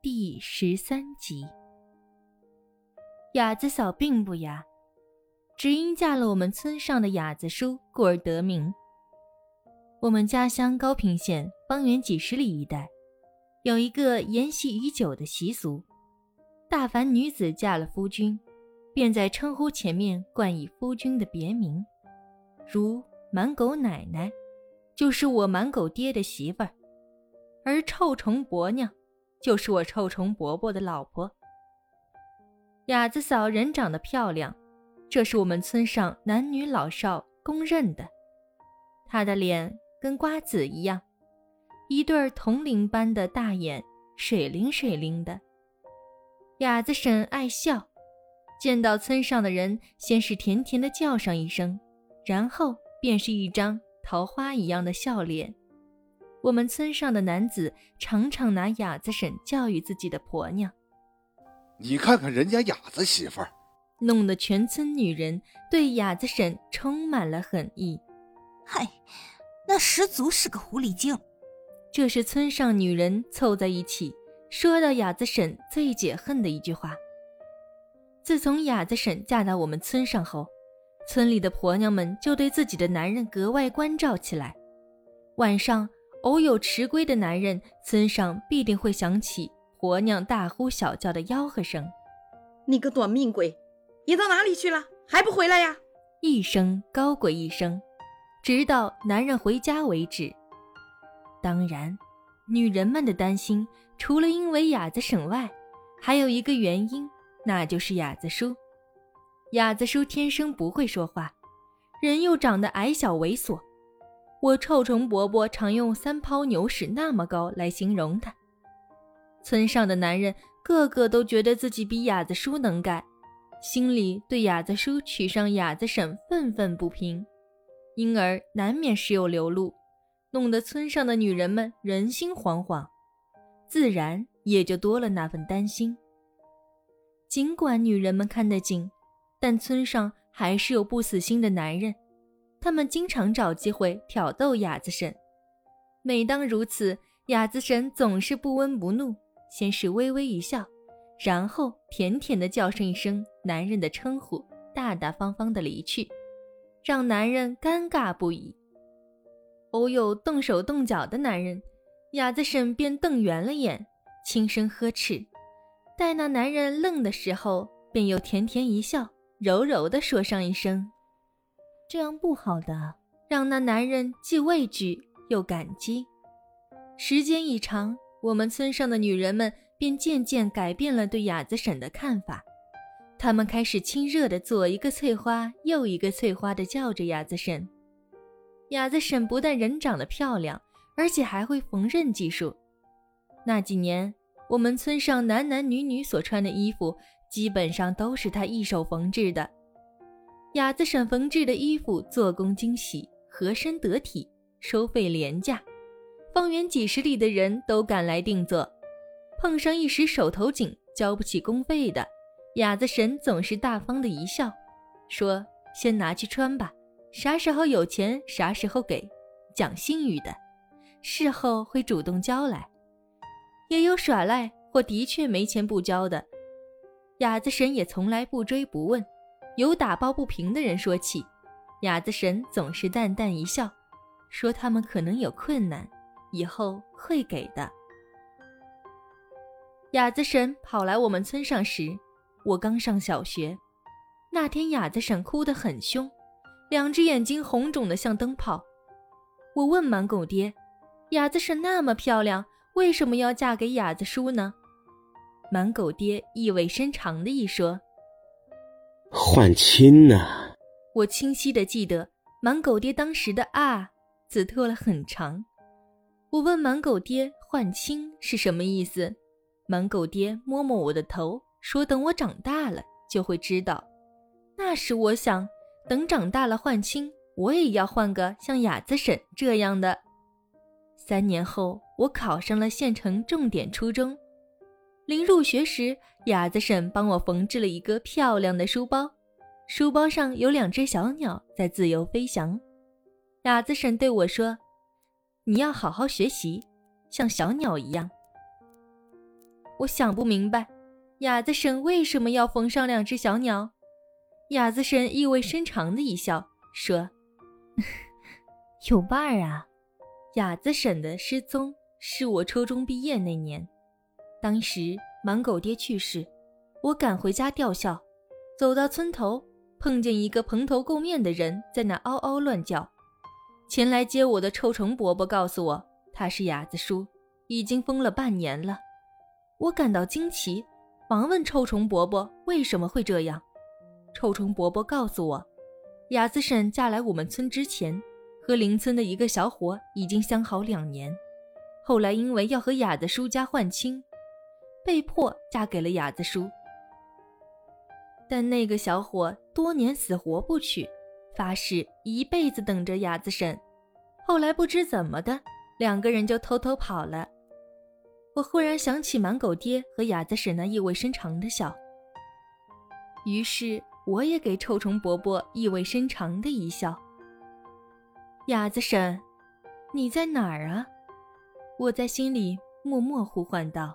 第十三集。雅子嫂并不雅，只因嫁了我们村上的雅子叔，故而得名。我们家乡高平县方圆几十里一带，有一个沿袭已久的习俗：大凡女子嫁了夫君，便在称呼前面冠以夫君的别名，如满狗奶奶，就是我满狗爹的媳妇儿；而臭虫伯娘。就是我臭虫伯伯的老婆，雅子嫂人长得漂亮，这是我们村上男女老少公认的。她的脸跟瓜子一样，一对铜铃般的大眼，水灵水灵的。雅子婶爱笑，见到村上的人，先是甜甜的叫上一声，然后便是一张桃花一样的笑脸。我们村上的男子常常拿雅子婶教育自己的婆娘。你看看人家雅子媳妇儿，弄得全村女人对雅子婶充满了恨意。嗨，那十足是个狐狸精。这是村上女人凑在一起说到雅子婶最解恨的一句话。自从雅子婶嫁到我们村上后，村里的婆娘们就对自己的男人格外关照起来。晚上。偶有迟归的男人，村上必定会响起婆娘大呼小叫的吆喝声：“你个短命鬼，你到哪里去了？还不回来呀？”一声高过一声，直到男人回家为止。当然，女人们的担心除了因为雅子省外，还有一个原因，那就是雅子叔。雅子叔天生不会说话，人又长得矮小猥琐。我臭虫伯伯常用“三泡牛屎那么高”来形容他。村上的男人个个都觉得自己比雅子叔能干，心里对雅子叔娶上雅子婶愤愤不平，因而难免时有流露，弄得村上的女人们人心惶惶，自然也就多了那份担心。尽管女人们看得紧，但村上还是有不死心的男人。他们经常找机会挑逗雅子婶，每当如此，雅子婶总是不温不怒，先是微微一笑，然后甜甜的叫声一声男人的称呼，大大方方的离去，让男人尴尬不已。偶有动手动脚的男人，雅子婶便瞪圆了眼，轻声呵斥；待那男人愣的时候，便又甜甜一笑，柔柔的说上一声。这样不好的，让那男人既畏惧又感激。时间一长，我们村上的女人们便渐渐改变了对雅子婶的看法。她们开始亲热的左一个翠花，右一个翠花的叫着雅子婶。雅子婶不但人长得漂亮，而且还会缝纫技术。那几年，我们村上男男女女所穿的衣服，基本上都是她一手缝制的。雅子婶缝制的衣服做工精细，合身得体，收费廉价，方圆几十里的人都赶来定做。碰上一时手头紧，交不起工费的，雅子婶总是大方的一笑，说：“先拿去穿吧，啥时候有钱啥时候给，讲信誉的，事后会主动交来。也有耍赖或的确没钱不交的，雅子婶也从来不追不问。”有打抱不平的人说起，雅子婶总是淡淡一笑，说他们可能有困难，以后会给的。雅子婶跑来我们村上时，我刚上小学。那天雅子婶哭得很凶，两只眼睛红肿的像灯泡。我问满狗爹：“雅子婶那么漂亮，为什么要嫁给雅子叔呢？”满狗爹意味深长的一说。换亲呢？我清晰的记得满狗爹当时的啊字拖了很长。我问满狗爹换亲是什么意思，满狗爹摸摸我的头，说等我长大了就会知道。那时我想，等长大了换亲，我也要换个像雅子婶这样的。三年后，我考上了县城重点初中。临入学时，雅子婶帮我缝制了一个漂亮的书包，书包上有两只小鸟在自由飞翔。雅子婶对我说：“你要好好学习，像小鸟一样。”我想不明白，哑子婶为什么要缝上两只小鸟。哑子婶意味深长的一笑，说：“有伴儿啊。”哑子婶的失踪是我初中毕业那年，当时满狗爹去世，我赶回家吊孝，走到村头，碰见一个蓬头垢面的人在那嗷嗷乱叫。前来接我的臭虫伯伯告诉我，他是哑子叔，已经疯了半年了。我感到惊奇，忙问臭虫伯伯为什么会这样。臭虫伯伯告诉我，哑子婶嫁来我们村之前。和邻村的一个小伙已经相好两年，后来因为要和哑子叔家换亲，被迫嫁给了哑子叔。但那个小伙多年死活不娶，发誓一辈子等着哑子婶。后来不知怎么的，两个人就偷偷跑了。我忽然想起满狗爹和哑子婶那意味深长的笑，于是我也给臭虫伯伯意味深长的一笑。哑子婶，你在哪儿啊？我在心里默默呼唤道。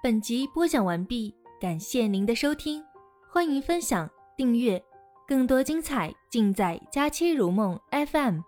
本集播讲完毕，感谢您的收听，欢迎分享、订阅，更多精彩尽在《佳期如梦》FM。